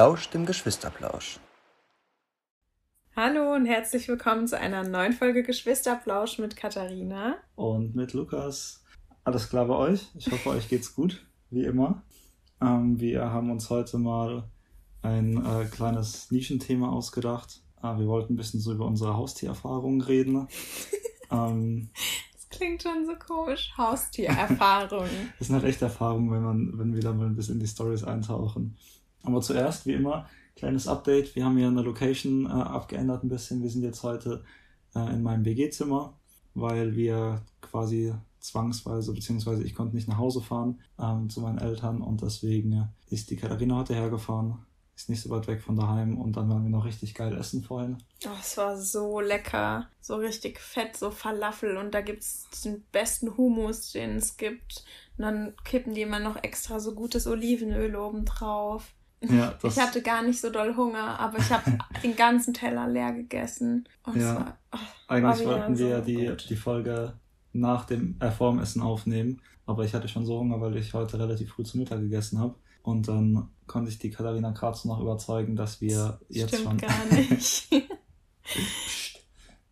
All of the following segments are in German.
lauscht dem Geschwisterplausch. Hallo und herzlich willkommen zu einer neuen Folge Geschwisterplausch mit Katharina. Und mit Lukas. Alles klar bei euch? Ich hoffe, euch geht's gut, wie immer. Ähm, wir haben uns heute mal ein äh, kleines Nischenthema ausgedacht. Äh, wir wollten ein bisschen so über unsere Haustiererfahrungen reden. ähm, das klingt schon so komisch. Haustiererfahrungen. das sind halt echt Erfahrungen, wenn, man, wenn wir da mal ein bisschen in die Stories eintauchen. Aber zuerst, wie immer, kleines Update. Wir haben hier eine Location äh, abgeändert ein bisschen. Wir sind jetzt heute äh, in meinem WG-Zimmer, weil wir quasi zwangsweise, beziehungsweise ich konnte nicht nach Hause fahren ähm, zu meinen Eltern und deswegen ist die Katharina heute hergefahren. Ist nicht so weit weg von daheim und dann waren wir noch richtig geil essen vorhin. Oh, es war so lecker. So richtig fett, so Falafel und da gibt es den besten Hummus, den es gibt. Und dann kippen die immer noch extra so gutes Olivenöl oben drauf. Ja, ich hatte gar nicht so doll Hunger, aber ich habe den ganzen Teller leer gegessen. Und ja, war, oh, eigentlich war wollten wir ja so die, die Folge nach dem äh, Essen aufnehmen, aber ich hatte schon so Hunger, weil ich heute relativ früh zu Mittag gegessen habe. Und dann konnte ich die Katharina Kratz noch überzeugen, dass wir jetzt Stimmt schon. gar nicht.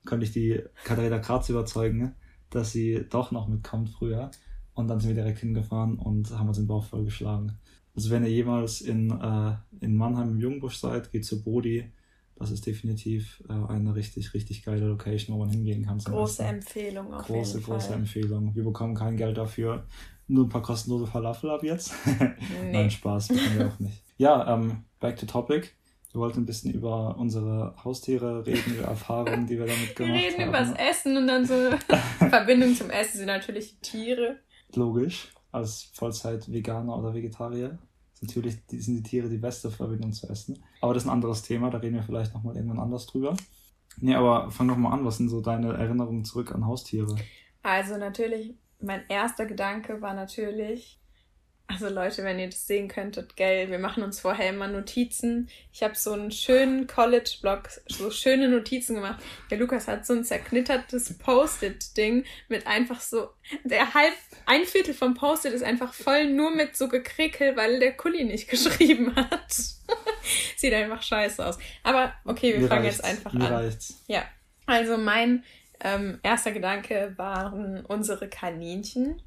konnte ich die Katharina Kratz überzeugen, dass sie doch noch mitkommt früher. Und dann sind wir direkt hingefahren und haben uns den Bauch vollgeschlagen. Also wenn ihr jemals in, äh, in Mannheim im Jungbusch seid, geht zu Brody. Das ist definitiv äh, eine richtig, richtig geile Location, wo man hingehen kann. Große Empfehlung auf große, jeden Große, große Empfehlung. Wir bekommen kein Geld dafür. Nur ein paar kostenlose Falafel ab jetzt. Nee. Nein, Spaß, bekommen wir auch nicht. Ja, ähm, back to topic. Wir wollten ein bisschen über unsere Haustiere reden, über Erfahrungen, die wir damit gemacht haben. Wir reden über das Essen und dann so Verbindung zum Essen sind natürlich Tiere. Logisch, als Vollzeit-Veganer oder Vegetarier. Natürlich sind die Tiere die beste Verbindung zu essen. Aber das ist ein anderes Thema, da reden wir vielleicht nochmal irgendwann anders drüber. Nee, aber fang doch mal an, was sind so deine Erinnerungen zurück an Haustiere? Also natürlich, mein erster Gedanke war natürlich, also Leute, wenn ihr das sehen könntet, gell, wir machen uns vorher immer Notizen. Ich habe so einen schönen College-Blog, so schöne Notizen gemacht. Der Lukas hat so ein zerknittertes Post-it-Ding mit einfach so, der halb, ein Viertel vom Post-it ist einfach voll nur mit so gekrickel, weil der Kuli nicht geschrieben hat. Sieht einfach scheiße aus. Aber okay, wir Mir fangen jetzt einfach an. Reicht's. Ja. Also mein ähm, erster Gedanke waren unsere Kaninchen.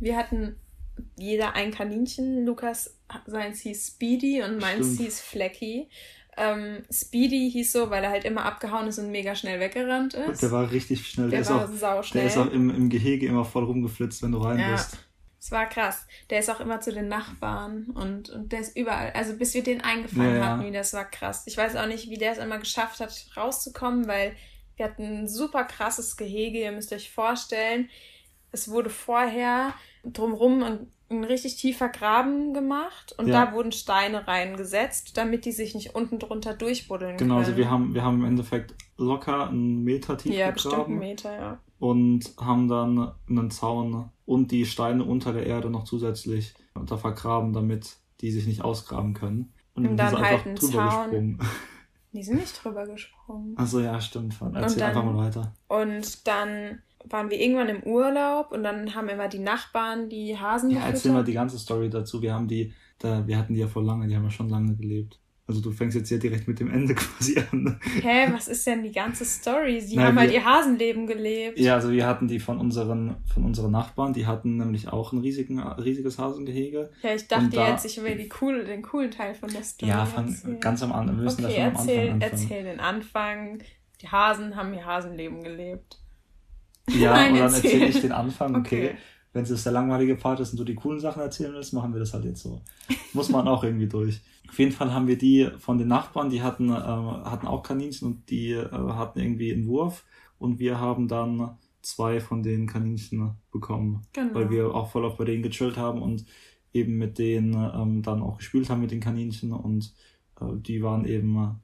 Wir hatten jeder ein Kaninchen. Lukas, seins hieß Speedy und meins Stimmt. hieß Flecky. Ähm, Speedy hieß so, weil er halt immer abgehauen ist und mega schnell weggerannt ist. Der war richtig schnell. Der, der war auch, sauschnell. Der ist auch im, im Gehege immer voll rumgeflitzt, wenn du rein ja. bist. Es war krass. Der ist auch immer zu den Nachbarn und, und der ist überall. Also bis wir den eingefangen ja, hatten, das war krass. Ich weiß auch nicht, wie der es immer geschafft hat, rauszukommen, weil wir hatten ein super krasses Gehege. Ihr müsst euch vorstellen, es wurde vorher drumherum ein, ein richtig tiefer Graben gemacht und ja. da wurden Steine reingesetzt, damit die sich nicht unten drunter durchbuddeln genau, also können. Genau, also wir haben, wir haben im Endeffekt locker einen Meter tief ja, gegraben. Bestimmt einen Meter, ja. Und haben dann einen Zaun und die Steine unter der Erde noch zusätzlich unter vergraben, damit die sich nicht ausgraben können. Und, und dann halt einen Zaun. Die sind nicht drüber gesprungen. Achso, ja, stimmt. Erzähl dann, einfach mal weiter. Und dann waren wir irgendwann im Urlaub und dann haben immer die Nachbarn die Hasen Ja, erzähl mal die ganze Story dazu. Wir haben die, da, wir hatten die ja vor lange, die haben ja schon lange gelebt. Also du fängst jetzt hier direkt mit dem Ende quasi an. Hä, was ist denn die ganze Story? Sie Nein, haben halt wir, ihr Hasenleben gelebt. Ja, also wir hatten die von unseren, von unseren Nachbarn, die hatten nämlich auch ein riesigen, riesiges Hasengehege. Ja, ich dachte da, jetzt, ich will die coole, den coolen Teil von der Story Ja, fang, ganz am Anfang. Wir müssen okay, erzähl, am Anfang anfangen. erzähl den Anfang. Die Hasen haben ihr Hasenleben gelebt. Ja, Nein, und dann erzähle ich den Anfang, okay. okay. Wenn es der langweilige Part ist und du die coolen Sachen erzählen willst, machen wir das halt jetzt so. Muss man auch irgendwie durch. Auf jeden Fall haben wir die von den Nachbarn, die hatten, äh, hatten auch Kaninchen und die äh, hatten irgendwie einen Wurf und wir haben dann zwei von den Kaninchen bekommen, genau. weil wir auch voll auf bei denen gechillt haben und eben mit denen ähm, dann auch gespielt haben mit den Kaninchen und äh, die waren eben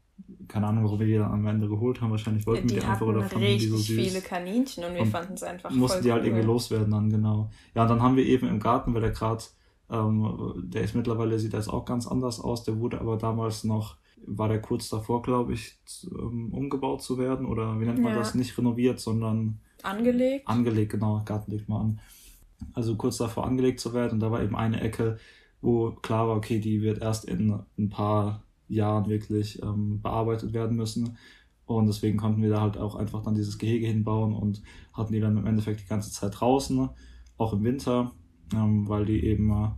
keine Ahnung, warum wir die dann am Ende geholt haben. Wahrscheinlich wollten die wir die einfach oder fanden die so süß. viele Kaninchen und wir fanden es einfach Mussten voll die halt cool. irgendwie loswerden dann, genau. Ja, und dann haben wir eben im Garten, weil der gerade, ähm, der ist mittlerweile, sieht das auch ganz anders aus, der wurde aber damals noch, war der kurz davor, glaube ich, ähm, umgebaut zu werden oder wie nennt man ja. das? Nicht renoviert, sondern angelegt. Angelegt, genau, Garten legt mal an. Also kurz davor angelegt zu werden und da war eben eine Ecke, wo klar war, okay, die wird erst in ein paar Jahren wirklich ähm, bearbeitet werden müssen. Und deswegen konnten wir da halt auch einfach dann dieses Gehege hinbauen und hatten die dann im Endeffekt die ganze Zeit draußen, auch im Winter, ähm, weil die eben. Äh,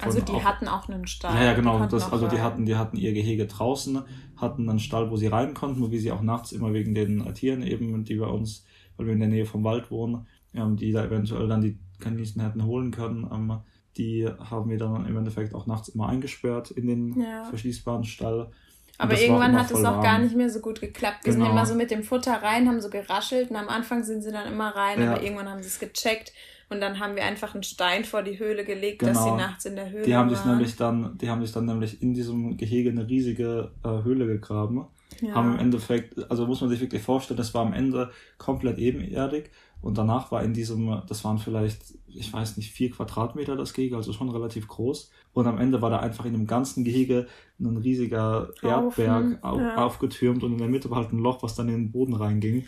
also die auch, hatten auch einen Stall. Ja, ja genau. Das, also die hatten, die hatten ihr Gehege draußen, hatten einen Stall, wo sie rein konnten, wo wir sie auch nachts immer wegen den Tieren eben, die bei uns, weil wir in der Nähe vom Wald wohnen, ähm, die da eventuell dann die Kaninchen hätten holen können. Ähm, die haben wir dann im Endeffekt auch nachts immer eingesperrt in den ja. verschließbaren Stall. Aber irgendwann hat es auch gar nicht mehr so gut geklappt. Wir genau. sind immer so mit dem Futter rein, haben so geraschelt und am Anfang sind sie dann immer rein, ja. aber irgendwann haben sie es gecheckt und dann haben wir einfach einen Stein vor die Höhle gelegt, genau. dass sie genau. nachts in der Höhle die haben waren. Sich nämlich dann, die haben sich dann nämlich in diesem Gehege eine riesige äh, Höhle gegraben. Ja. Haben im Endeffekt, also muss man sich wirklich vorstellen, das war am Ende komplett ebenerdig und danach war in diesem, das waren vielleicht, ich weiß nicht, vier Quadratmeter das Gehege, also schon relativ groß. Und am Ende war da einfach in dem ganzen Gehege ein riesiger Erdberg auf, ja. aufgetürmt und in der Mitte war halt ein Loch, was dann in den Boden reinging.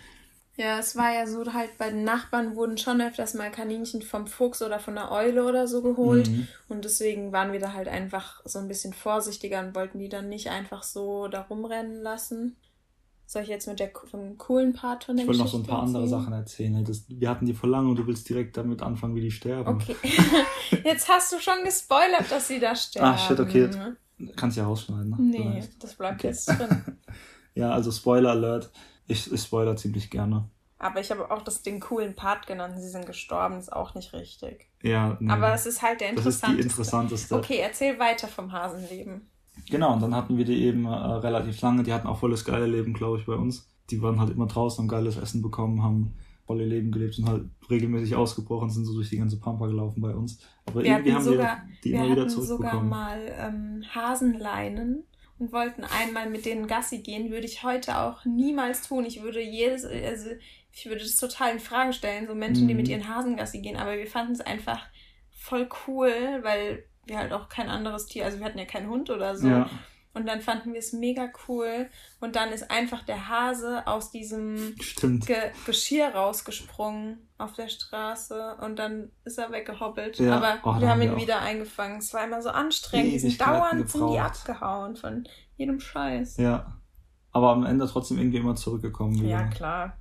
Ja, es war ja so halt bei den Nachbarn wurden schon öfters mal Kaninchen vom Fuchs oder von der Eule oder so geholt. Mhm. Und deswegen waren wir da halt einfach so ein bisschen vorsichtiger und wollten die dann nicht einfach so da rumrennen lassen. Soll ich jetzt mit der, vom coolen Part von der Ich wollte noch so ein paar andere Sachen erzählen. Das, wir hatten die vor lang und du willst direkt damit anfangen, wie die sterben. Okay. jetzt hast du schon gespoilert, dass sie da sterben. Ach, shit, okay. Kannst ja rausschneiden. Ne? Nee, das bleibt okay. jetzt drin. ja, also Spoiler Alert. Ich, ich spoiler ziemlich gerne. Aber ich habe auch das den coolen Part genannt. Sie sind gestorben, ist auch nicht richtig. Ja, nee. Aber es ist halt der interessanteste. Das ist die interessanteste. Okay, erzähl weiter vom Hasenleben. Genau, und dann hatten wir die eben äh, relativ lange. Die hatten auch volles geile Leben, glaube ich, bei uns. Die waren halt immer draußen, haben geiles Essen bekommen, haben volle Leben gelebt und halt regelmäßig ausgebrochen, sind so durch die ganze Pampa gelaufen bei uns. Aber wir irgendwie haben sogar, wir die wir immer wieder zurückbekommen. sogar mal ähm, Hasenleinen und wollten einmal mit denen Gassi gehen, würde ich heute auch niemals tun. Ich würde jedes, also ich würde das total in Frage stellen, so Menschen, mhm. die mit ihren Hasen Gassi gehen, aber wir fanden es einfach voll cool, weil wir halt auch kein anderes Tier, also wir hatten ja keinen Hund oder so. Ja. Und dann fanden wir es mega cool. Und dann ist einfach der Hase aus diesem Ge Geschirr rausgesprungen auf der Straße und dann ist er weggehoppelt. Ja. Aber oh, wir haben ihn wieder eingefangen. Es war immer so anstrengend. Die sind dauernd sind die abgehauen von jedem Scheiß. Ja. Aber am Ende trotzdem irgendwie immer zurückgekommen. Wieder. Ja, klar.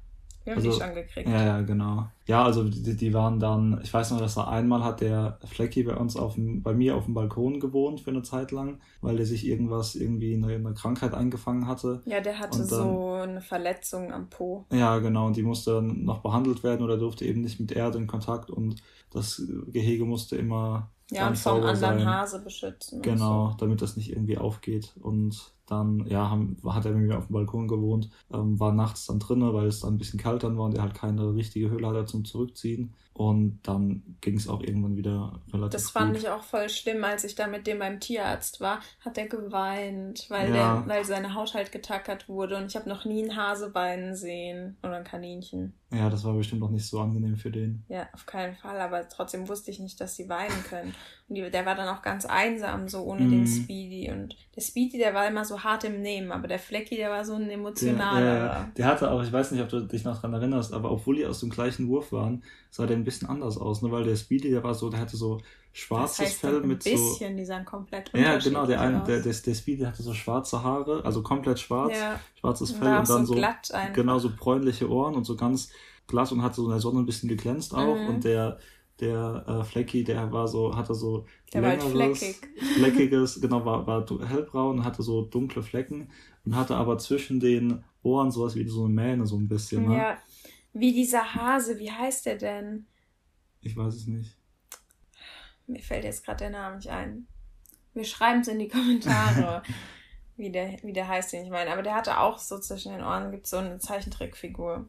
Wir haben also, die schon gekriegt. Ja, ja, genau. Ja, also die, die waren dann, ich weiß noch, dass er einmal hat der Flecki bei uns auf dem, bei mir auf dem Balkon gewohnt für eine Zeit lang, weil der sich irgendwas, irgendwie eine, eine Krankheit eingefangen hatte. Ja, der hatte dann, so eine Verletzung am Po. Ja, genau, und die musste dann noch behandelt werden oder durfte eben nicht mit Erde in Kontakt und das Gehege musste immer ja, und vom anderen sein. Hase beschützen. Genau, so. damit das nicht irgendwie aufgeht. Und dann, ja, haben, hat er mit mir auf dem Balkon gewohnt, ähm, war nachts dann drinnen, weil es dann ein bisschen kalt dann war und er halt keine richtige Höhle hatte zum Zurückziehen. Und dann ging es auch irgendwann wieder relativ Das fand gut. ich auch voll schlimm, als ich da mit dem beim Tierarzt war, hat er geweint, weil, ja. der, weil seine Haut halt getackert wurde. Und ich habe noch nie ein Hasebein sehen oder ein Kaninchen. Ja, das war bestimmt auch nicht so angenehm für den. Ja, auf keinen Fall. Aber trotzdem wusste ich nicht, dass sie weinen können. Und die, der war dann auch ganz einsam, so ohne mm. den mhm. Speedy. Und der Speedy, der war immer so hart im Nehmen, aber der Flecki, der war so ein emotionaler. Der, ja, der hatte auch, ich weiß nicht, ob du dich noch dran erinnerst, aber obwohl die aus dem gleichen Wurf waren, sah der ein bisschen anders aus, ne? Weil der Speedy, der war so, der hatte so schwarzes das heißt, Fell mit so. Ein bisschen, die sahen komplett Ja, genau, der eine, der, der, der Speedy hatte so schwarze Haare, also komplett schwarz, ja. schwarzes Fell und dann so, glatt genau so bräunliche Ohren und so ganz glatt und hatte so in der Sonne ein bisschen geglänzt auch mhm. und der der äh, Flecky, der war so, hatte so der längeres, war halt fleckig. fleckiges, genau, war, war hellbraun, hatte so dunkle Flecken und hatte aber zwischen den Ohren sowas wie so eine Mähne so ein bisschen. Ne? Ja, wie dieser Hase, wie heißt der denn? Ich weiß es nicht. Mir fällt jetzt gerade der Name nicht ein. Wir schreiben es in die Kommentare, wie, der, wie der heißt, den ich meine. Aber der hatte auch so zwischen den Ohren, gibt so eine Zeichentrickfigur.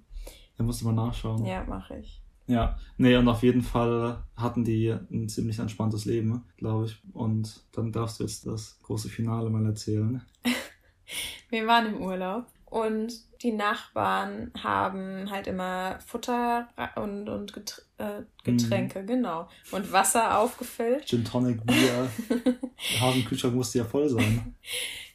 Da musst du mal nachschauen. Ja, mache ich. Ja, nee, und auf jeden Fall hatten die ein ziemlich entspanntes Leben, glaube ich. Und dann darfst du jetzt das große Finale mal erzählen. Wir waren im Urlaub und die Nachbarn haben halt immer Futter und, und äh, Getränke, mm. genau. Und Wasser aufgefüllt. Gin Tonic, Bier. Der Hasenkühlschrank musste ja voll sein.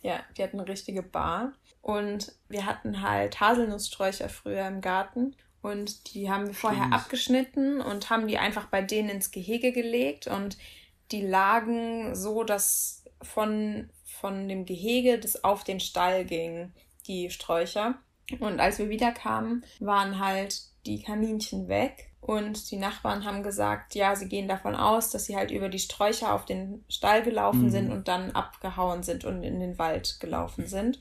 Ja, die hatten eine richtige Bar. Und wir hatten halt Haselnusssträucher früher im Garten. Und die haben wir vorher Stimmt. abgeschnitten und haben die einfach bei denen ins Gehege gelegt. Und die lagen so, dass von von dem Gehege, das auf den Stall ging, die Sträucher. Und als wir wiederkamen, waren halt die Kaninchen weg. Und die Nachbarn haben gesagt, ja, sie gehen davon aus, dass sie halt über die Sträucher auf den Stall gelaufen mhm. sind und dann abgehauen sind und in den Wald gelaufen sind.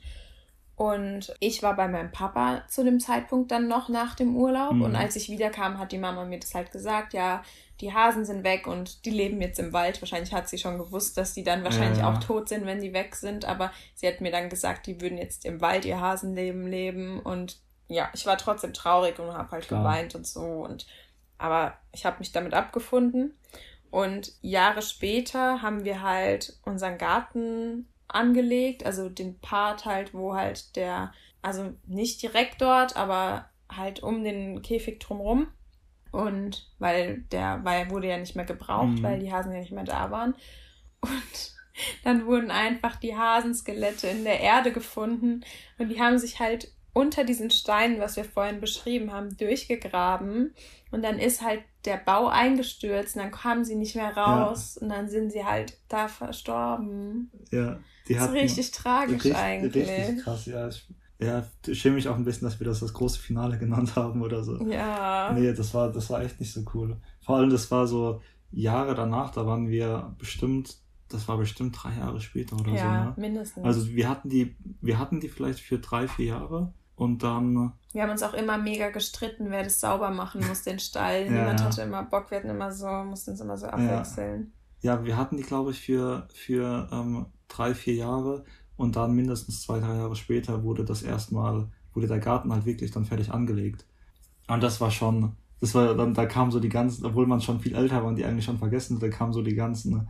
Und ich war bei meinem Papa zu dem Zeitpunkt dann noch nach dem Urlaub. Mhm. Und als ich wiederkam, hat die Mama mir das halt gesagt, ja, die Hasen sind weg und die leben jetzt im Wald. Wahrscheinlich hat sie schon gewusst, dass die dann wahrscheinlich ja. auch tot sind, wenn die weg sind. Aber sie hat mir dann gesagt, die würden jetzt im Wald ihr Hasenleben leben. Und ja, ich war trotzdem traurig und habe halt Klar. geweint und so. Und aber ich habe mich damit abgefunden. Und Jahre später haben wir halt unseren Garten angelegt, also den Part halt, wo halt der, also nicht direkt dort, aber halt um den Käfig drumrum. Und weil der, weil wurde ja nicht mehr gebraucht, mhm. weil die Hasen ja nicht mehr da waren. Und dann wurden einfach die Hasenskelette in der Erde gefunden und die haben sich halt unter diesen Steinen, was wir vorhin beschrieben haben, durchgegraben. Und dann ist halt der Bau eingestürzt und dann kamen sie nicht mehr raus ja. und dann sind sie halt da verstorben. Ja, die das ist richtig tragisch richtig, eigentlich. Richtig krass, ja. Ich, ja, schäme mich auch ein bisschen, dass wir das das große Finale genannt haben oder so. Ja. Nee, das war, das war echt nicht so cool. Vor allem, das war so Jahre danach, da waren wir bestimmt das war bestimmt drei Jahre später oder ja, so. Ja, ne? mindestens. Also wir hatten die, wir hatten die vielleicht für drei, vier Jahre und dann. Wir haben uns auch immer mega gestritten, wer das sauber machen muss, den Stall. ja, Niemand hatte immer Bock, wir hatten immer so, mussten uns immer so abwechseln. Ja, ja wir hatten die, glaube ich, für, für ähm, drei, vier Jahre und dann mindestens zwei, drei Jahre später wurde das erstmal, wurde der Garten halt wirklich dann fertig angelegt. Und das war schon, das war dann, da kamen so die ganzen, obwohl man schon viel älter war und die eigentlich schon vergessen, da kamen so die ganzen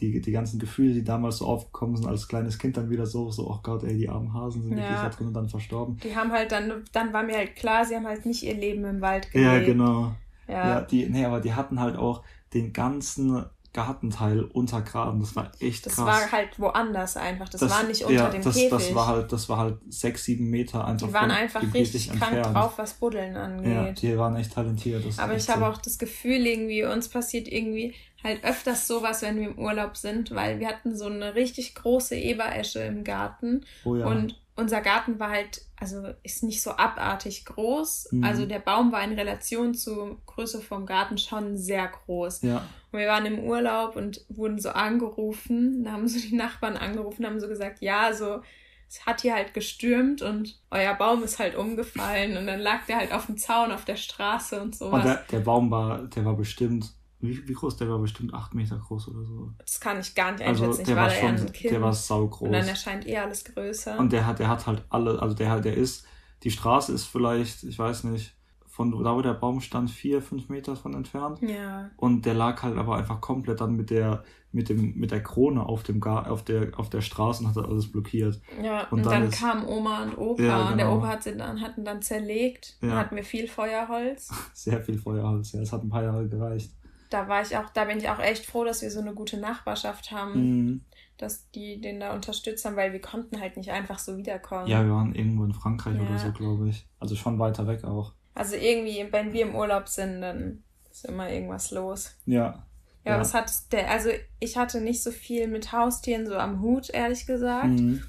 die, die ganzen Gefühle, die damals so aufgekommen sind als kleines Kind, dann wieder so, so, oh Gott, ey, die armen Hasen sind wirklich da drin und dann verstorben. Die haben halt dann, dann war mir halt klar, sie haben halt nicht ihr Leben im Wald gelebt. Ja, genau. Ja. ja, die, nee, aber die hatten halt auch den ganzen Gartenteil untergraben. Das war echt das krass. Das war halt woanders einfach. Das, das war nicht unter ja, dem das, Käfig. Das war halt, das war halt sechs, sieben Meter einfach. Die waren einfach richtig krank entfernt. drauf, was Buddeln angeht. Ja, die waren echt talentiert. Aber ich habe so. auch das Gefühl, irgendwie, uns passiert irgendwie halt öfters sowas, wenn wir im Urlaub sind, weil wir hatten so eine richtig große Eberesche im Garten. Oh ja. Und unser Garten war halt, also ist nicht so abartig groß. Mhm. Also der Baum war in Relation zur Größe vom Garten schon sehr groß. Ja. Und wir waren im Urlaub und wurden so angerufen. Da haben so die Nachbarn angerufen, haben so gesagt, ja, so es hat hier halt gestürmt und euer Baum ist halt umgefallen und dann lag der halt auf dem Zaun auf der Straße und sowas. Und der, der Baum war, der war bestimmt wie, wie groß? Der war bestimmt 8 Meter groß oder so. Das kann ich gar nicht also, einschätzen. Also, der war, war schon, ein kind. Der war saugroß. Und dann erscheint eher alles größer. Und der hat, der hat halt alle, also der, der ist, die Straße ist vielleicht, ich weiß nicht, von da wo der Baum stand, vier, fünf Meter von entfernt. Ja. Und der lag halt aber einfach komplett dann mit der, mit dem, mit der Krone auf dem Gar, auf der, auf der Straße und hat alles blockiert. Ja, und, und dann, dann ist, kamen Oma und Opa ja, genau. und der genau. Opa hat sie dann, hatten dann zerlegt. Ja. Dann hatten wir viel Feuerholz. Sehr viel Feuerholz, ja. Es hat ein paar Jahre gereicht da war ich auch, da bin ich auch echt froh, dass wir so eine gute Nachbarschaft haben, mhm. dass die den da unterstützt haben, weil wir konnten halt nicht einfach so wiederkommen. Ja, wir waren irgendwo in Frankreich ja. oder so, glaube ich. Also schon weiter weg auch. Also irgendwie, wenn wir im Urlaub sind, dann ist immer irgendwas los. Ja. Ja, ja. was hat der, also ich hatte nicht so viel mit Haustieren so am Hut, ehrlich gesagt. Mhm.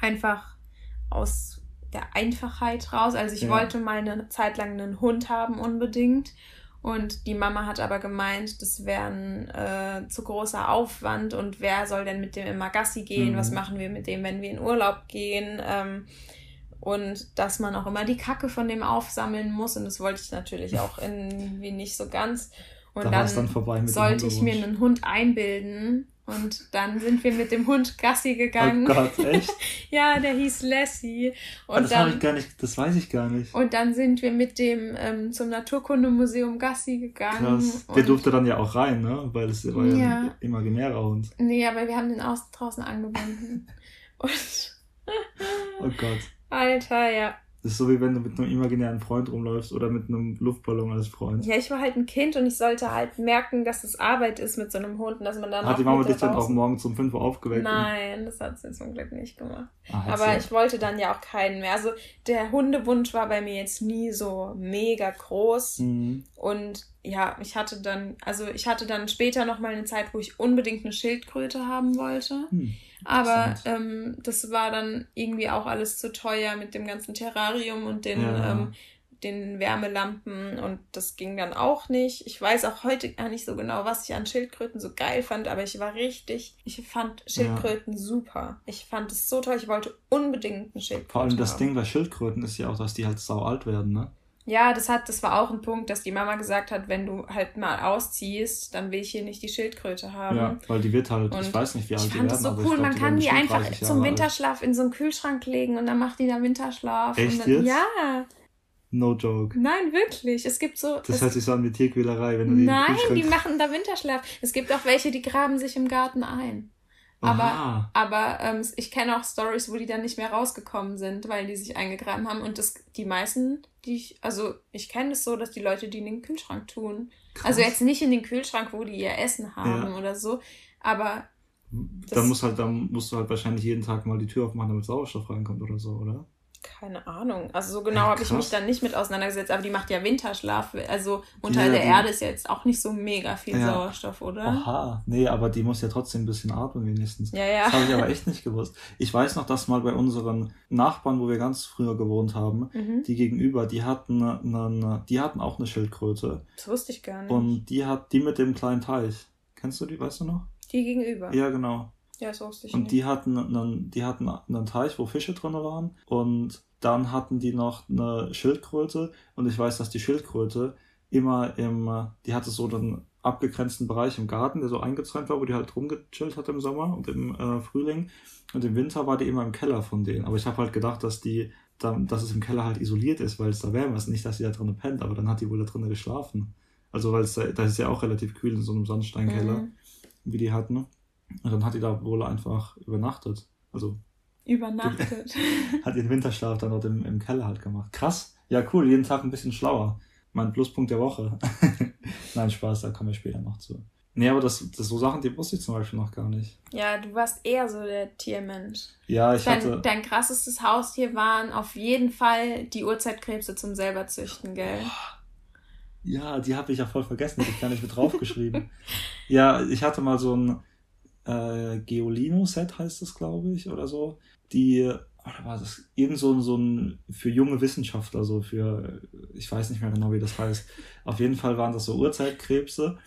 Einfach aus der Einfachheit raus. Also ich ja. wollte mal eine Zeit lang einen Hund haben unbedingt. Und die Mama hat aber gemeint, das wäre ein äh, zu großer Aufwand und wer soll denn mit dem immer Gassi gehen? Mhm. Was machen wir mit dem, wenn wir in Urlaub gehen? Ähm, und dass man auch immer die Kacke von dem aufsammeln muss. Und das wollte ich natürlich auch irgendwie nicht so ganz. Und da dann, dann sollte ich mir einen Hund einbilden, und dann sind wir mit dem Hund Gassi gegangen. Oh Gott, echt? ja, der hieß Lassie. Und das dann, ich gar nicht, das weiß ich gar nicht. Und dann sind wir mit dem ähm, zum Naturkundemuseum Gassi gegangen. Krass. Der durfte dann ja auch rein, ne? Weil es war ja, ja ein imaginärer Hund. Nee, aber wir haben den außen draußen angebunden. und oh Gott. Alter, ja. Das ist so wie wenn du mit einem imaginären Freund rumläufst oder mit einem Luftballon als Freund. Ja, ich war halt ein Kind und ich sollte halt merken, dass es Arbeit ist mit so einem Hund und dass man dann. Hat die Mama dich dann auch morgens um 5 Uhr aufgeweckt? Nein, das hat sie zum Glück nicht gemacht. Ah, Aber ja. ich wollte dann ja auch keinen mehr. Also der Hundewunsch war bei mir jetzt nie so mega groß. Mhm. Und ja, ich hatte dann, also ich hatte dann später nochmal eine Zeit, wo ich unbedingt eine Schildkröte haben wollte. Mhm. Aber ähm, das war dann irgendwie auch alles zu teuer mit dem ganzen Terrarium und den, ja. ähm, den Wärmelampen und das ging dann auch nicht. Ich weiß auch heute gar nicht so genau, was ich an Schildkröten so geil fand, aber ich war richtig, ich fand Schildkröten ja. super. Ich fand es so toll, ich wollte unbedingt einen Schildkröten. Vor allem das haben. Ding bei Schildkröten ist ja auch, dass die halt sau alt werden, ne? Ja, das hat, das war auch ein Punkt, dass die Mama gesagt hat, wenn du halt mal ausziehst, dann will ich hier nicht die Schildkröte haben. Ja, weil die wird halt, und ich weiß nicht, wie alt die werden. Ich fand das so cool, man kann die einfach zum Winterschlaf in so einen Kühlschrank legen und dann macht die da Winterschlaf. Echt dann, jetzt? Ja. No joke. Nein, wirklich. Es gibt so. Das hört sich so an wie Tierquälerei, wenn du die Nein, die machen da Winterschlaf. Es gibt auch welche, die graben sich im Garten ein. Aber, aber ähm, ich kenne auch Stories, wo die dann nicht mehr rausgekommen sind, weil die sich eingegraben haben. Und das, die meisten, die ich, also ich kenne es so, dass die Leute die in den Kühlschrank tun. Krass. Also jetzt nicht in den Kühlschrank, wo die ihr Essen haben ja. oder so, aber. Dann, muss halt, dann musst du halt wahrscheinlich jeden Tag mal die Tür aufmachen, damit Sauerstoff reinkommt oder so, oder? Keine Ahnung. Also so genau ja, habe ich mich dann nicht mit auseinandergesetzt, aber die macht ja Winterschlaf. Also unter ja, der die, Erde ist ja jetzt auch nicht so mega viel ja. Sauerstoff, oder? Aha, nee, aber die muss ja trotzdem ein bisschen atmen wenigstens. Ja, ja. Das habe ich aber echt nicht gewusst. Ich weiß noch, dass mal bei unseren Nachbarn, wo wir ganz früher gewohnt haben, mhm. die gegenüber, die hatten eine, die hatten auch eine Schildkröte. Das wusste ich gar nicht. Und die hat die mit dem kleinen Teich. Kennst du die, weißt du noch? Die gegenüber. Ja, genau. Ja, das wusste ich Und die hatten, einen, die hatten einen Teich, wo Fische drin waren. Und dann hatten die noch eine Schildkröte. Und ich weiß, dass die Schildkröte immer im, die hatte so einen abgegrenzten Bereich im Garten, der so eingezäunt war, wo die halt rumgechillt hat im Sommer und im äh, Frühling. Und im Winter war die immer im Keller von denen. Aber ich habe halt gedacht, dass die, dann, dass es im Keller halt isoliert ist, weil es da wärmer ist. Nicht, dass sie da drinnen pennt, aber dann hat die wohl da drinnen geschlafen. Also, weil es da, da ist ja auch relativ kühl in so einem Sandsteinkeller, mhm. wie die hatten. Und dann hat die da wohl einfach übernachtet. Also. Übernachtet. hat ihren Winterschlaf dann dort im, im Keller halt gemacht. Krass. Ja, cool. Jeden Tag ein bisschen schlauer. Mein Pluspunkt der Woche. Nein, Spaß, da kommen wir später noch zu. Nee, aber das, das so Sachen, die wusste ich zum Beispiel noch gar nicht. Ja, du warst eher so der Tiermensch. Ja, ich dein, hatte. Dein krassestes Haustier waren auf jeden Fall die Urzeitkrebse zum selber züchten, gell? Ja, die habe ich ja voll vergessen, die habe ich gar nicht mit draufgeschrieben. ja, ich hatte mal so ein, äh, Geolino-Set heißt das, glaube ich, oder so. Die, oder war das irgend so, so ein für junge Wissenschaftler, so für, ich weiß nicht mehr genau, wie das heißt. Auf jeden Fall waren das so Urzeitkrebse.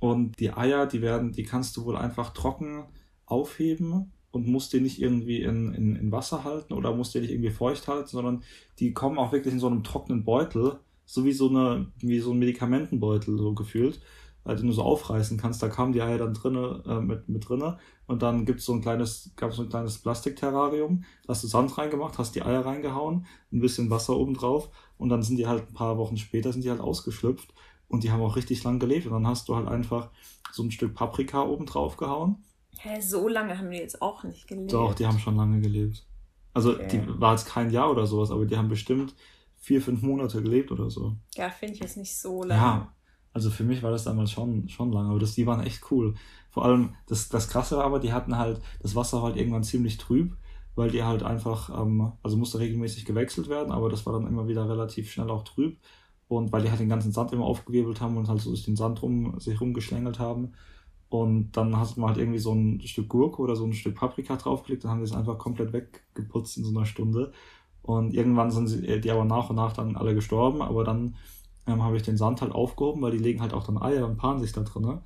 Und die Eier, die werden, die kannst du wohl einfach trocken aufheben und musst die nicht irgendwie in, in, in Wasser halten oder musst die nicht irgendwie feucht halten, sondern die kommen auch wirklich in so einem trockenen Beutel, so wie so eine, wie so ein Medikamentenbeutel so gefühlt halt nur so aufreißen kannst. Da kamen die Eier dann drinne, äh, mit, mit drinne. Und dann gibt's so ein kleines, gab's so ein kleines Plastikterrarium. Da hast du Sand reingemacht, hast die Eier reingehauen, ein bisschen Wasser oben drauf. Und dann sind die halt ein paar Wochen später sind die halt ausgeschlüpft. Und die haben auch richtig lang gelebt. Und dann hast du halt einfach so ein Stück Paprika oben drauf gehauen. Hä, so lange haben die jetzt auch nicht gelebt. Doch, die haben schon lange gelebt. Also okay. die war jetzt kein Jahr oder sowas, aber die haben bestimmt vier, fünf Monate gelebt oder so. Ja, finde ich jetzt nicht so lange. Ja, also für mich war das damals schon, schon lange, aber das, die waren echt cool. Vor allem, das, das Krasse war aber, die hatten halt, das Wasser halt irgendwann ziemlich trüb, weil die halt einfach, ähm, also musste regelmäßig gewechselt werden, aber das war dann immer wieder relativ schnell auch trüb. Und weil die halt den ganzen Sand immer aufgewirbelt haben und halt so durch den Sand rum, sich rumgeschlängelt haben. Und dann hast du mal halt irgendwie so ein Stück Gurke oder so ein Stück Paprika draufgelegt, dann haben die es einfach komplett weggeputzt in so einer Stunde. Und irgendwann sind sie, die aber nach und nach dann alle gestorben, aber dann ähm, habe ich den Sand halt aufgehoben, weil die legen halt auch dann Eier und paaren sich da drin.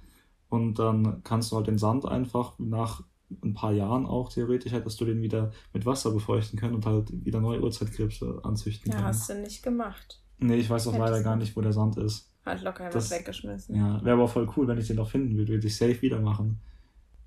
Und dann kannst du halt den Sand einfach nach ein paar Jahren auch theoretisch hättest du den wieder mit Wasser befeuchten können und halt wieder neue Urzeitkrebse anzüchten können. Ja, hast du nicht gemacht. Nee, ich weiß auch Hättest leider gar nicht, wo der Sand ist. Hat locker einfach weggeschmissen. Ja, wäre aber voll cool, wenn ich den noch finden würde. Würde ich safe wieder machen.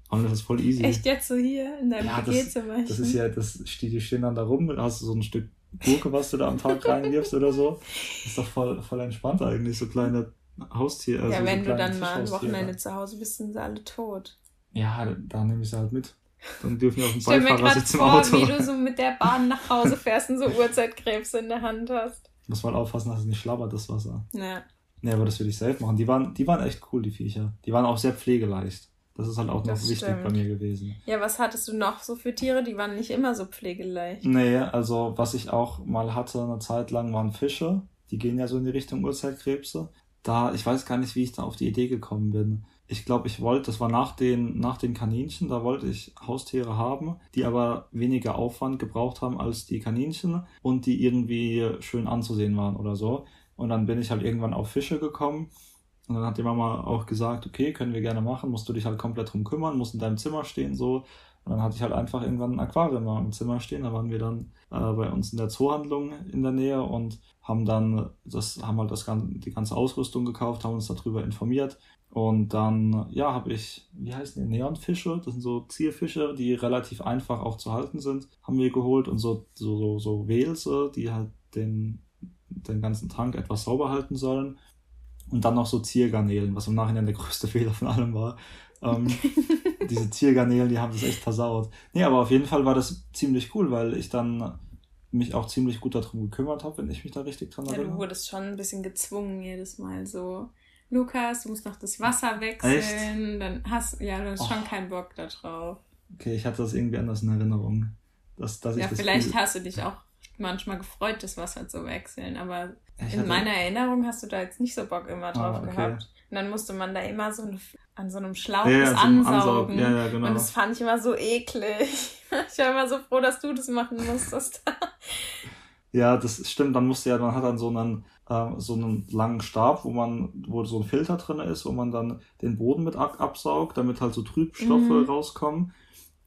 Und das ist voll easy. Echt jetzt so hier in deinem ja, Paket zum Beispiel? Das ist ja, das, die stehen dann da rum, hast du so ein Stück Gurke, was du da am Tag reinwirfst oder so. Ist doch voll, voll entspannt eigentlich, so kleine Haustiere. Also ja, wenn so du dann mal ein Wochenende zu Hause bist, sind sie alle tot. Ja, da nehme ich sie halt mit. Dann dürfen wir auf dem Beifahrersitz im vor, Auto. wie du so mit der Bahn nach Hause fährst und so Uhrzeitkrebse in der Hand hast. Muss mal aufpassen, dass es nicht schlabbert, das Wasser. Ja. Nee, aber das würde ich selbst machen. Die waren, die waren echt cool, die Viecher. Die waren auch sehr pflegeleicht. Das ist halt auch noch wichtig stimmt. bei mir gewesen. Ja, was hattest du noch so für Tiere? Die waren nicht immer so pflegeleicht. Nee, also was ich auch mal hatte eine Zeit lang waren Fische. Die gehen ja so in die Richtung Urzeitkrebse. Da, ich weiß gar nicht, wie ich da auf die Idee gekommen bin. ich glaube, ich wollte, das war nach den, nach den Kaninchen, da wollte ich Haustiere haben, die aber weniger Aufwand gebraucht haben als die Kaninchen und die irgendwie schön anzusehen waren oder so. Und dann bin ich halt irgendwann auf Fische gekommen. Und dann hat die Mama auch gesagt, okay, können wir gerne machen, musst du dich halt komplett drum kümmern, musst in deinem Zimmer stehen, so. Und dann hatte ich halt einfach irgendwann ein Aquarium im Zimmer stehen. Da waren wir dann äh, bei uns in der Zoohandlung in der Nähe und haben dann das, haben halt das, die ganze Ausrüstung gekauft, haben uns darüber informiert und dann, ja, habe ich, wie heißen die, Neonfische? Das sind so Zierfische, die relativ einfach auch zu halten sind, haben wir geholt. Und so, so, so, so Welse, die halt den, den ganzen Tank etwas sauber halten sollen. Und dann noch so Ziergarnelen, was im Nachhinein der größte Fehler von allem war. Ähm, diese Ziergarnelen, die haben das echt versaut. Nee, aber auf jeden Fall war das ziemlich cool, weil ich dann mich auch ziemlich gut darum gekümmert habe, wenn ich mich da richtig dran erinnere. Ja, du wurdest schon ein bisschen gezwungen jedes Mal so Lukas, du musst noch das Wasser wechseln. Echt? Dann hast ja, du hast schon keinen Bock da drauf. Okay, ich hatte das irgendwie anders in Erinnerung. Dass, dass ja, vielleicht Spiel... hast du dich auch manchmal gefreut, das Wasser zu wechseln, aber ich in meiner Erinnerung hast du da jetzt nicht so Bock immer drauf ah, okay. gehabt. Und dann musste man da immer so an so einem Schlauch ja, ja, ansaugen. Ja, ja, genau. Und das fand ich immer so eklig. Ich war immer so froh, dass du das machen musstest. ja, das stimmt. Dann musste ja, man hat dann so einen äh, so einen langen Stab, wo man, wo so ein Filter drin ist, wo man dann den Boden mit absaugt, damit halt so Trübstoffe mhm. rauskommen.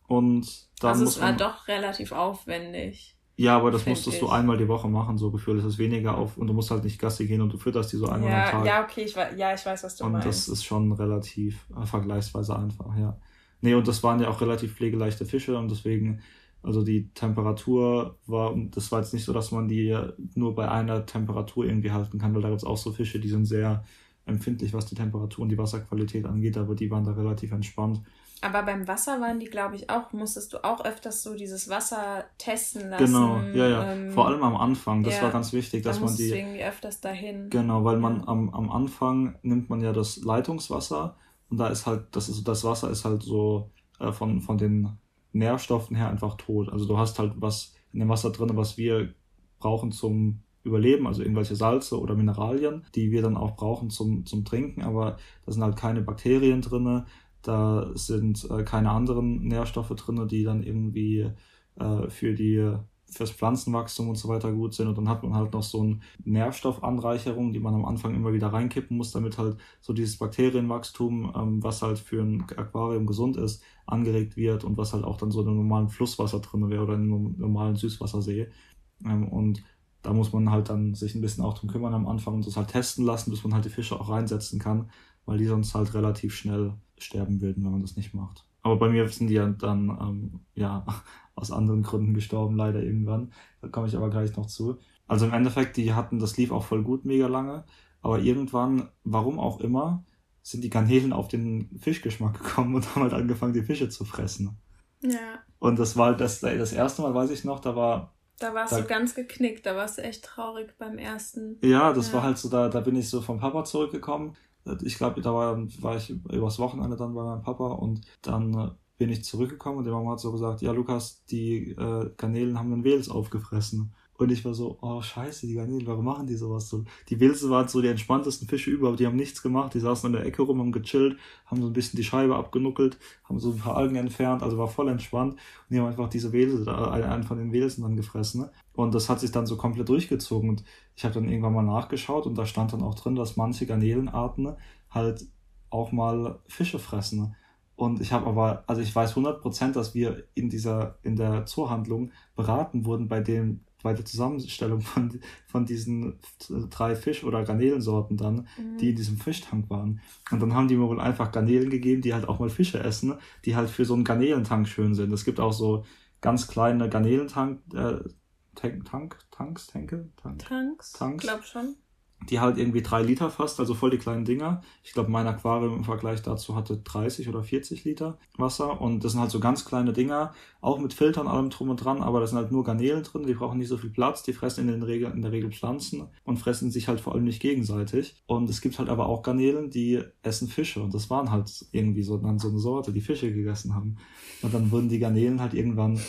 Und dann also es war man, doch relativ aufwendig. Ja, aber das musstest ich. du einmal die Woche machen, so gefühlt. Das ist weniger auf und du musst halt nicht Gassi gehen und du fütterst die so einmal ja, am Tag. Ja, okay, ich, ja, ich weiß, was du und meinst. Und das ist schon relativ äh, vergleichsweise einfach, ja. Nee, und das waren ja auch relativ pflegeleichte Fische und deswegen also die Temperatur war, das war jetzt nicht so, dass man die nur bei einer Temperatur irgendwie halten kann, weil da gibt es auch so Fische, die sind sehr empfindlich, was die Temperatur und die Wasserqualität angeht, aber die waren da relativ entspannt. Aber beim Wasser waren die, glaube ich, auch, musstest du auch öfters so dieses Wasser testen lassen. Genau, ja, ja. Ähm, Vor allem am Anfang, das ja, war ganz wichtig, dass man die. irgendwie öfters dahin. Genau, weil man am, am Anfang nimmt man ja das Leitungswasser und da ist halt, das ist, das Wasser ist halt so äh, von, von den Nährstoffen her einfach tot. Also du hast halt was in dem Wasser drin, was wir brauchen zum Überleben, also irgendwelche Salze oder Mineralien, die wir dann auch brauchen zum, zum Trinken, aber da sind halt keine Bakterien drin, da sind äh, keine anderen Nährstoffe drin, die dann irgendwie äh, für die fürs Pflanzenwachstum und so weiter gut sind. Und dann hat man halt noch so eine Nährstoffanreicherung, die man am Anfang immer wieder reinkippen muss, damit halt so dieses Bakterienwachstum, ähm, was halt für ein Aquarium gesund ist, angeregt wird und was halt auch dann so in einem normalen Flusswasser drin wäre oder in einem normalen Süßwassersee. Ähm, und da muss man halt dann sich ein bisschen auch drum kümmern am Anfang und das halt testen lassen, bis man halt die Fische auch reinsetzen kann, weil die sonst halt relativ schnell sterben würden, wenn man das nicht macht. Aber bei mir sind die ja dann ähm, ja aus anderen Gründen gestorben, leider irgendwann. Da komme ich aber gleich noch zu. Also im Endeffekt, die hatten, das lief auch voll gut, mega lange. Aber irgendwann, warum auch immer, sind die Garnelen auf den Fischgeschmack gekommen und haben halt angefangen, die Fische zu fressen. Ja. Und das war das, das erste Mal, weiß ich noch, da war. Da warst da, du ganz geknickt, da warst du echt traurig beim ersten. Ja, das ja. war halt so, da, da bin ich so vom Papa zurückgekommen. Ich glaube, da war, war ich übers Wochenende dann bei meinem Papa und dann bin ich zurückgekommen und die Mama hat so gesagt, ja Lukas, die äh, Garnelen haben den Wels aufgefressen. Und ich war so, oh scheiße, die Garnelen, warum machen die sowas so? Die Welse waren so die entspanntesten Fische überhaupt, die haben nichts gemacht, die saßen in der Ecke rum, haben gechillt, haben so ein bisschen die Scheibe abgenuckelt, haben so ein paar Algen entfernt, also war voll entspannt. Und die haben einfach diese Welse, einen von den Welsen dann gefressen. Ne? Und das hat sich dann so komplett durchgezogen. Und ich habe dann irgendwann mal nachgeschaut und da stand dann auch drin, dass manche Garnelenarten halt auch mal Fische fressen. Ne? Und ich habe aber, also ich weiß 100%, dass wir in dieser, in der Zoohandlung beraten wurden bei dem, bei der Zusammenstellung von, von diesen drei Fisch- oder Garnelensorten dann, mhm. die in diesem Fischtank waren. Und dann haben die mir wohl einfach Garnelen gegeben, die halt auch mal Fische essen, die halt für so einen Garnelentank schön sind. Es gibt auch so ganz kleine Garnelentank, äh, Tank, Tank, Tanks, Tanke? Tank, Tanks? Tanks. Glaub schon die halt irgendwie drei Liter fast, also voll die kleinen Dinger. Ich glaube, mein Aquarium im Vergleich dazu hatte 30 oder 40 Liter Wasser und das sind halt so ganz kleine Dinger, auch mit Filtern allem drum und dran, aber da sind halt nur Garnelen drin, die brauchen nicht so viel Platz, die fressen in, Regel, in der Regel Pflanzen und fressen sich halt vor allem nicht gegenseitig. Und es gibt halt aber auch Garnelen, die essen Fische und das waren halt irgendwie so, dann so eine Sorte, die Fische gegessen haben. Und dann wurden die Garnelen halt irgendwann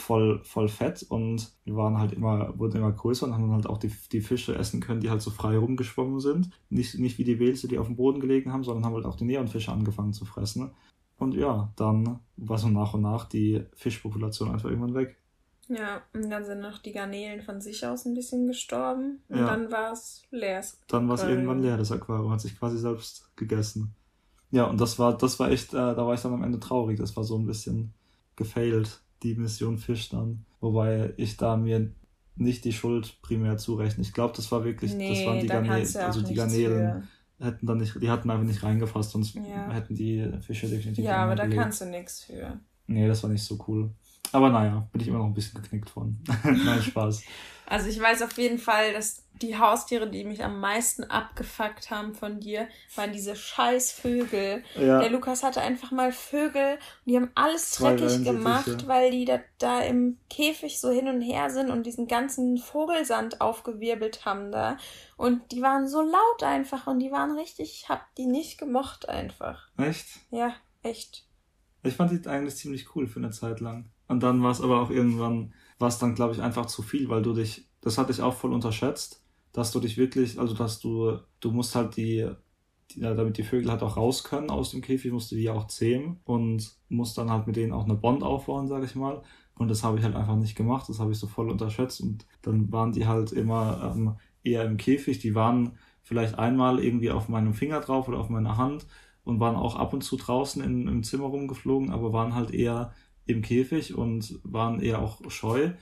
voll, voll fett und wir waren halt immer, wurden immer größer und haben halt auch die, die Fische essen können, die halt so frei rumgeschwommen sind. Nicht, nicht wie die Welse, die auf dem Boden gelegen haben, sondern haben halt auch die Neonfische angefangen zu fressen. Und ja, dann war so nach und nach die Fischpopulation einfach irgendwann weg. Ja, und dann sind noch die Garnelen von sich aus ein bisschen gestorben. Und ja. dann war es leer. Dann war es irgendwann leer, das Aquarium hat sich quasi selbst gegessen. Ja, und das war, das war echt, äh, da war ich dann am Ende traurig. Das war so ein bisschen gefailt, die Mission Fisch dann. Wobei ich da mir nicht die Schuld primär zurechne. Ich glaube, das war wirklich, nee, das waren die Garnelen, also die Garnelen für. hätten dann nicht, die hatten einfach nicht reingefasst, sonst ja. hätten die Fische definitiv. Ja, aber da kannst du nichts für. Nee, das war nicht so cool. Aber naja, bin ich immer noch ein bisschen geknickt von. Nein, Spaß. Also ich weiß auf jeden Fall, dass die Haustiere, die mich am meisten abgefuckt haben von dir, waren diese scheiß Vögel. Ja. Der Lukas hatte einfach mal Vögel und die haben alles dreckig gemacht, weil die da, da im Käfig so hin und her sind und diesen ganzen Vogelsand aufgewirbelt haben da. Und die waren so laut einfach und die waren richtig, ich hab die nicht gemocht einfach. Echt? Ja, echt. Ich fand die eigentlich ziemlich cool für eine Zeit lang. Und dann war es aber auch irgendwann, war es dann, glaube ich, einfach zu viel, weil du dich, das hatte ich auch voll unterschätzt, dass du dich wirklich, also dass du, du musst halt die, die damit die Vögel halt auch raus können aus dem Käfig, musst du die auch zähmen und musst dann halt mit denen auch eine Bond aufbauen, sage ich mal. Und das habe ich halt einfach nicht gemacht, das habe ich so voll unterschätzt. Und dann waren die halt immer ähm, eher im Käfig, die waren vielleicht einmal irgendwie auf meinem Finger drauf oder auf meiner Hand und waren auch ab und zu draußen in, im Zimmer rumgeflogen, aber waren halt eher im Käfig und waren eher auch scheu.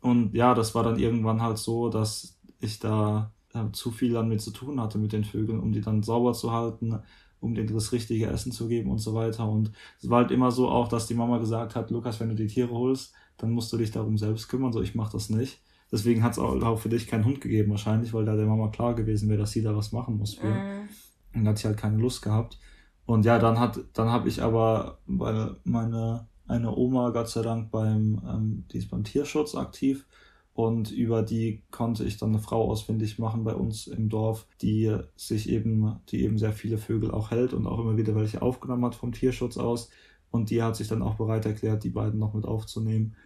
Und ja, das war dann irgendwann halt so, dass ich da äh, zu viel dann mit zu tun hatte mit den Vögeln, um die dann sauber zu halten, um denen das richtige Essen zu geben und so weiter. Und es war halt immer so auch, dass die Mama gesagt hat, Lukas, wenn du die Tiere holst, dann musst du dich darum selbst kümmern, so ich mach das nicht. Deswegen hat es auch für dich keinen Hund gegeben wahrscheinlich, weil da der Mama klar gewesen wäre, dass sie da was machen muss für. Mm. Und da hat sie halt keine Lust gehabt. Und ja, dann hat, dann habe ich aber, weil meine eine Oma, Gott sei Dank, beim, ähm, die ist beim Tierschutz aktiv. Und über die konnte ich dann eine Frau ausfindig machen bei uns im Dorf, die sich eben, die eben sehr viele Vögel auch hält und auch immer wieder welche aufgenommen hat vom Tierschutz aus. Und die hat sich dann auch bereit erklärt, die beiden noch mit aufzunehmen.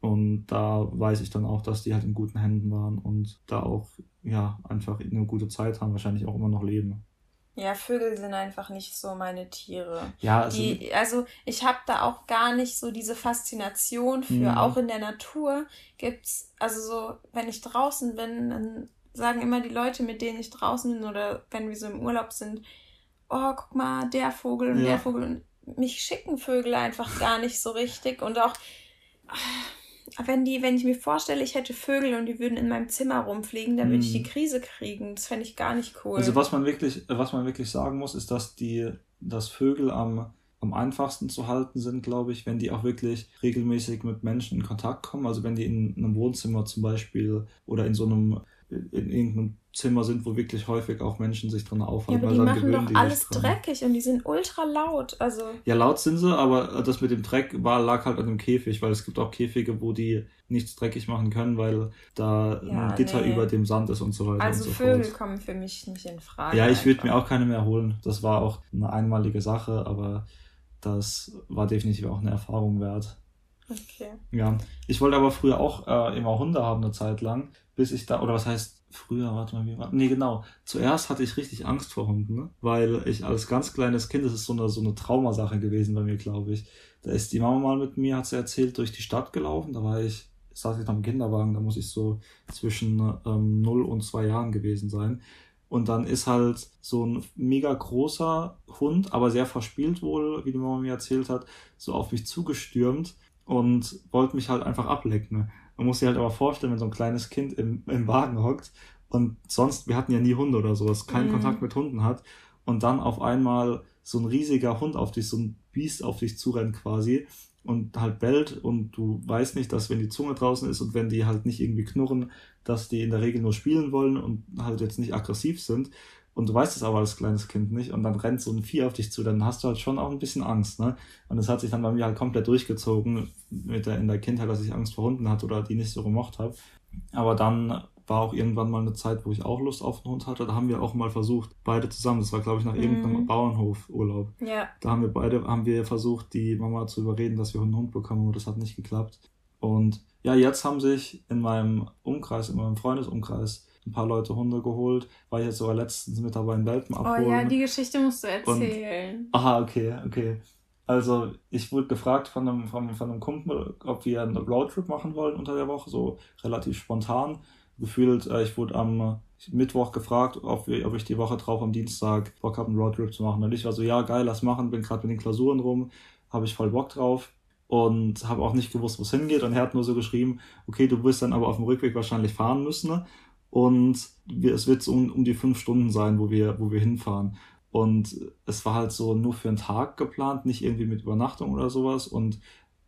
Und da weiß ich dann auch, dass die halt in guten Händen waren und da auch, ja, einfach eine gute Zeit haben, wahrscheinlich auch immer noch leben. Ja, Vögel sind einfach nicht so meine Tiere. Ja, also, die, also ich habe da auch gar nicht so diese Faszination für. Mhm. Auch in der Natur gibt's, also so, wenn ich draußen bin, dann sagen immer die Leute, mit denen ich draußen bin oder wenn wir so im Urlaub sind, oh, guck mal, der Vogel und ja. der Vogel. Und mich schicken Vögel einfach gar nicht so richtig. Und auch, wenn die, wenn ich mir vorstelle, ich hätte Vögel und die würden in meinem Zimmer rumfliegen, dann würde ich die hm. Krise kriegen. Das fände ich gar nicht cool. Also was man wirklich, was man wirklich sagen muss, ist, dass die, dass Vögel am, am einfachsten zu halten sind, glaube ich, wenn die auch wirklich regelmäßig mit Menschen in Kontakt kommen. Also wenn die in einem Wohnzimmer zum Beispiel oder in so einem in irgendeinem Zimmer sind, wo wirklich häufig auch Menschen sich drin aufhalten. Ja, aber die machen doch alles dreckig und die sind ultra laut. Also ja, laut sind sie, aber das mit dem Dreck war, lag halt an dem Käfig, weil es gibt auch Käfige, wo die nichts dreckig machen können, weil da ja, ein Gitter nee. über dem Sand ist und so weiter. Also so Vögel fort. kommen für mich nicht in Frage. Ja, ich würde mir auch keine mehr holen. Das war auch eine einmalige Sache, aber das war definitiv auch eine Erfahrung wert. Okay. Ja, ich wollte aber früher auch äh, immer Hunde haben eine Zeit lang, bis ich da, oder was heißt früher, warte mal, wie war, nee, genau. Zuerst hatte ich richtig Angst vor Hunden, ne? weil ich als ganz kleines Kind, das ist so eine, so eine Traumasache gewesen bei mir, glaube ich. Da ist die Mama mal mit mir, hat sie erzählt, durch die Stadt gelaufen, da war ich, saß ich noch im Kinderwagen, da muss ich so zwischen ähm, 0 und 2 Jahren gewesen sein. Und dann ist halt so ein mega großer Hund, aber sehr verspielt wohl, wie die Mama mir erzählt hat, so auf mich zugestürmt und wollte mich halt einfach ablecken. Man muss sich halt aber vorstellen, wenn so ein kleines Kind im, im Wagen hockt und sonst, wir hatten ja nie Hunde oder sowas, keinen mhm. Kontakt mit Hunden hat und dann auf einmal so ein riesiger Hund auf dich, so ein Biest auf dich zurennt quasi und halt bellt und du weißt nicht, dass wenn die Zunge draußen ist und wenn die halt nicht irgendwie knurren, dass die in der Regel nur spielen wollen und halt jetzt nicht aggressiv sind und du weißt es aber als kleines Kind nicht und dann rennt so ein Vieh auf dich zu, dann hast du halt schon auch ein bisschen Angst, ne? Und das hat sich dann bei mir halt komplett durchgezogen mit der, in der Kindheit, dass ich Angst vor Hunden hatte oder die nicht so gemocht habe. Aber dann war auch irgendwann mal eine Zeit, wo ich auch Lust auf einen Hund hatte. Da haben wir auch mal versucht, beide zusammen. Das war, glaube ich, nach mhm. irgendeinem Bauernhofurlaub. Ja. Da haben wir beide, haben wir versucht, die Mama zu überreden, dass wir einen Hund bekommen, aber das hat nicht geklappt. Und ja, jetzt haben sich in meinem Umkreis, in meinem Freundesumkreis, ein paar Leute Hunde geholt. War ich jetzt sogar letztens mit dabei in Welpen abholen. Oh ja, die Geschichte musst du erzählen. Und, aha, okay, okay. Also ich wurde gefragt von einem, von, von einem Kumpel, ob wir einen Roadtrip machen wollen unter der Woche, so relativ spontan. Gefühlt, äh, ich wurde am Mittwoch gefragt, ob, wir, ob ich die Woche drauf am Dienstag Bock habe, einen Roadtrip zu machen. Und ich war so, ja, geil, lass machen, bin gerade mit den Klausuren rum, habe ich voll Bock drauf und habe auch nicht gewusst, wo es hingeht. Und er hat nur so geschrieben, okay, du wirst dann aber auf dem Rückweg wahrscheinlich fahren müssen. Und es wird so um, um die fünf Stunden sein, wo wir, wo wir hinfahren. Und es war halt so nur für einen Tag geplant, nicht irgendwie mit Übernachtung oder sowas. Und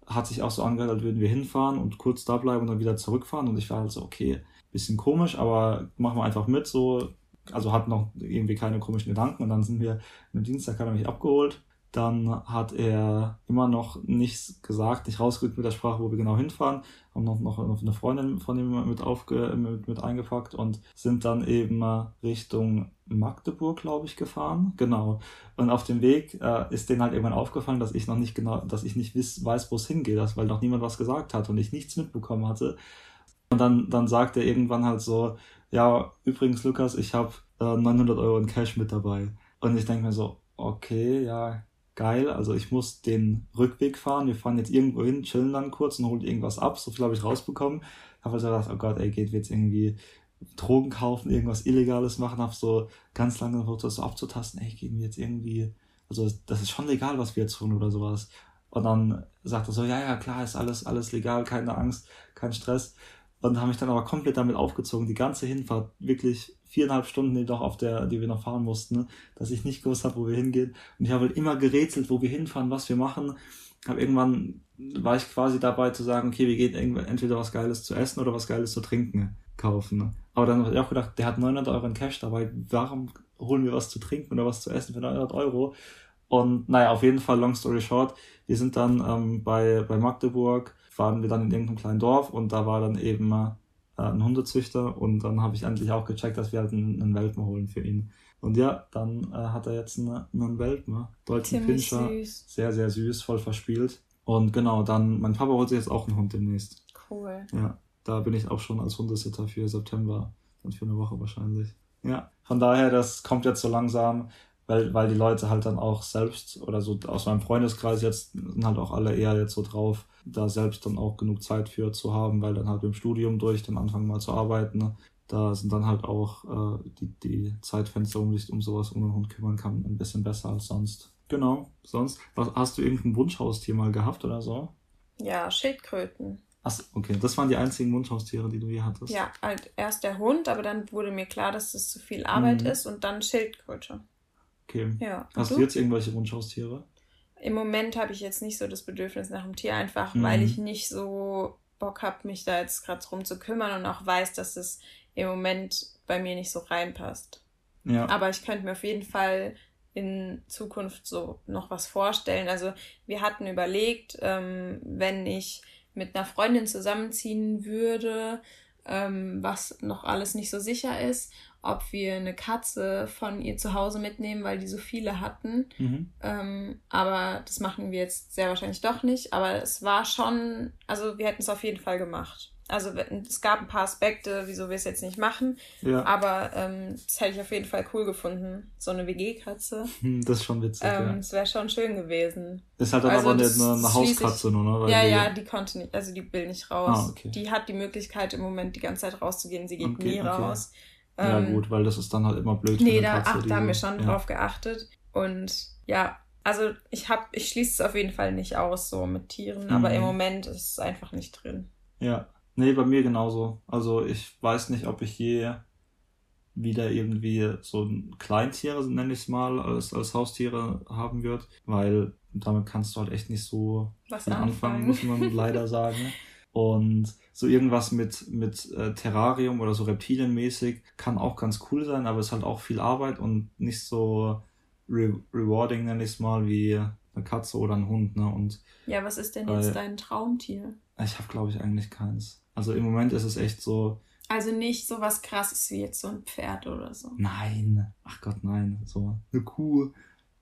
hat sich auch so angehört, als würden wir hinfahren und kurz da bleiben und dann wieder zurückfahren. Und ich war halt so, okay, bisschen komisch, aber machen wir einfach mit, so. Also hat noch irgendwie keine komischen Gedanken. Und dann sind wir, am Dienstag hat er mich abgeholt dann hat er immer noch nichts gesagt, nicht rausgerückt mit der Sprache, wo wir genau hinfahren. Haben noch, noch eine Freundin von ihm mit, aufge, mit, mit eingepackt und sind dann eben Richtung Magdeburg, glaube ich, gefahren. Genau. Und auf dem Weg äh, ist denen halt irgendwann aufgefallen, dass ich noch nicht genau, dass ich nicht wiss, weiß, wo es hingeht, weil noch niemand was gesagt hat und ich nichts mitbekommen hatte. Und dann, dann sagt er irgendwann halt so, ja, übrigens, Lukas, ich habe äh, 900 Euro in Cash mit dabei. Und ich denke mir so, okay, ja, geil. Also ich muss den Rückweg fahren. Wir fahren jetzt irgendwo hin, chillen dann kurz und holen irgendwas ab. So viel habe ich rausbekommen. Habe also gedacht, oh Gott, ey, geht jetzt irgendwie Drogen kaufen, irgendwas Illegales machen. Habe so ganz lange versucht, das so abzutasten. Ey, gehen wir jetzt irgendwie, also das ist schon legal, was wir jetzt tun oder sowas. Und dann sagt er so, ja, ja, klar, ist alles, alles legal, keine Angst, kein Stress. Und haben mich dann aber komplett damit aufgezogen, die ganze Hinfahrt, wirklich viereinhalb Stunden, die, doch auf der, die wir noch fahren mussten, ne? dass ich nicht gewusst habe, wo wir hingehen. Und ich habe halt immer gerätselt, wo wir hinfahren, was wir machen. Hab irgendwann war ich quasi dabei zu sagen, okay, wir gehen entweder was Geiles zu essen oder was Geiles zu trinken kaufen. Ne? Aber dann habe ich auch gedacht, der hat 900 Euro in Cash dabei, warum holen wir was zu trinken oder was zu essen für 900 Euro? Und naja, auf jeden Fall, long story short, wir sind dann ähm, bei, bei Magdeburg waren wir dann in irgendeinem kleinen Dorf und da war dann eben äh, ein Hundezüchter und dann habe ich endlich auch gecheckt, dass wir halt einen, einen Welpen holen für ihn. Und ja, dann äh, hat er jetzt einen, einen Welpen, ne? deutschen Pinscher, süß. sehr, sehr süß, voll verspielt. Und genau, dann, mein Papa holt sich jetzt auch einen Hund demnächst. Cool. Ja, da bin ich auch schon als Hundesitter für September, und für eine Woche wahrscheinlich. Ja, von daher, das kommt jetzt so langsam weil, weil die Leute halt dann auch selbst oder so aus meinem Freundeskreis jetzt sind halt auch alle eher jetzt so drauf, da selbst dann auch genug Zeit für zu haben, weil dann halt im Studium durch dann anfangen mal zu arbeiten. Ne? Da sind dann halt auch äh, die, die Zeitfenster, um sich um sowas um den Hund kümmern kann, ein bisschen besser als sonst. Genau. Sonst, was, hast du irgendein Wunschhaustier mal gehabt oder so? Ja, Schildkröten. Ach, okay. Das waren die einzigen Wunschhaustiere, die du je hattest. Ja, halt erst der Hund, aber dann wurde mir klar, dass das zu viel Arbeit mhm. ist und dann Schildkröte. Okay. Ja. Hast du? du jetzt irgendwelche Wunschhaustiere? Im Moment habe ich jetzt nicht so das Bedürfnis nach einem Tier, einfach mhm. weil ich nicht so Bock habe, mich da jetzt gerade drum zu kümmern und auch weiß, dass es im Moment bei mir nicht so reinpasst. Ja. Aber ich könnte mir auf jeden Fall in Zukunft so noch was vorstellen. Also wir hatten überlegt, ähm, wenn ich mit einer Freundin zusammenziehen würde, ähm, was noch alles nicht so sicher ist, ob wir eine Katze von ihr zu Hause mitnehmen, weil die so viele hatten. Mhm. Ähm, aber das machen wir jetzt sehr wahrscheinlich doch nicht. Aber es war schon, also wir hätten es auf jeden Fall gemacht. Also es gab ein paar Aspekte, wieso wir es jetzt nicht machen. Ja. Aber ähm, das hätte ich auf jeden Fall cool gefunden. So eine WG-Katze. Hm, das ist schon witzig. Ähm, ja. Das wäre schon schön gewesen. Ist halt dann also aber eine, eine Hauskatze nur, ne? Weil ja, ja, die konnte nicht, also die will nicht raus. Ah, okay. Die hat die Möglichkeit im Moment die ganze Zeit rauszugehen. Sie geht okay, nie okay. raus. Ja, ähm, gut, weil das ist dann halt immer blöd. Nee, da, Katze, ach, da haben wir schon ja. drauf geachtet. Und ja, also ich hab, ich schließe es auf jeden Fall nicht aus, so mit Tieren, mhm. aber im Moment ist es einfach nicht drin. Ja. Nee, bei mir genauso. Also ich weiß nicht, ob ich je wieder irgendwie so ein Kleintiere, nenne ich es mal, als, als Haustiere haben wird, weil damit kannst du halt echt nicht so Was anfangen, muss man leider sagen. Und so irgendwas mit, mit äh, Terrarium oder so Reptilienmäßig kann auch ganz cool sein, aber es ist halt auch viel Arbeit und nicht so re rewarding, nenne ich es mal, wie eine Katze oder ein Hund. Ne? Und, ja, was ist denn jetzt äh, dein Traumtier? Ich habe, glaube ich, eigentlich keins. Also im Moment ist es echt so. Also nicht so was krasses wie jetzt so ein Pferd oder so. Nein, ach Gott, nein. So eine Kuh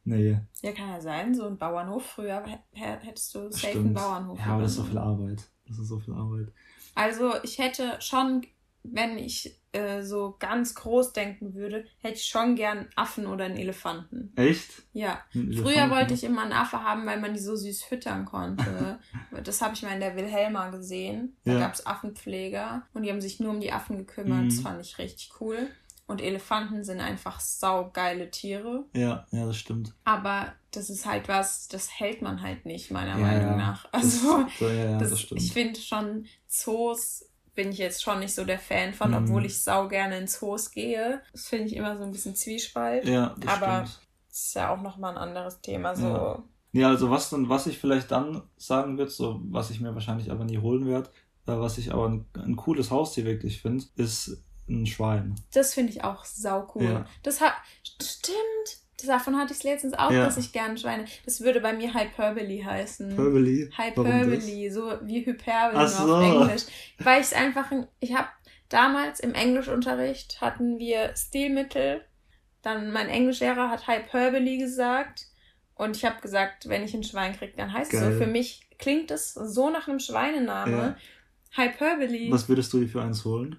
Nee. Ja, kann ja sein. So ein Bauernhof. Früher hättest du safe Stimmt. einen Bauernhof. Ja, aber das ist so viel Arbeit. Das ist so viel Arbeit. Also ich hätte schon, wenn ich äh, so ganz groß denken würde, hätte ich schon gern einen Affen oder einen Elefanten. Echt? Ja. Ein Früher Elefanten? wollte ich immer einen Affe haben, weil man die so süß füttern konnte. das habe ich mal in der Wilhelma gesehen. Da Ja. gab es Affenpfleger und die haben sich nur um die Affen gekümmert. Das Mhm. fand ich richtig cool. Und Elefanten sind einfach saugeile Tiere. Ja, ja, das stimmt. Aber das ist halt was, das hält man halt nicht, meiner Ja, Meinung nach. Das- Also, so, ja, ja, das, das stimmt. ich finde schon, Zoos bin ich jetzt schon nicht so der Fan von, Mhm. obwohl ich sau gerne in Zoos gehe. Das finde ich immer so ein bisschen Zwiespalt. Ja, das Aber stimmt. das ist ja auch nochmal ein anderes Thema. So. Ja. Ja, also was dann, was ich vielleicht dann sagen würde, so was ich mir wahrscheinlich aber nie holen werde, äh, was ich aber ein, ein cooles Haustier wirklich finde, ist ein Schwein. Das finde ich auch sau cool. Ja. Das hat, stimmt. Davon hatte ich es letztens auch, Ja. dass ich gerne Schweine. Das würde bei mir Hyperbole heißen. Hyperbole? Hyperbole, so wie Hyperbole nur auf so. Englisch. Weil ich es einfach, ein- ich habe damals im Englischunterricht hatten wir Stilmittel. Dann mein Englischlehrer hat Hyperbole gesagt. Und ich habe gesagt, wenn ich ein Schwein kriege, dann heißt es Geil. so. Für mich klingt es so nach einem Schweinename. Hyperbole. Was würdest du dir für eins holen?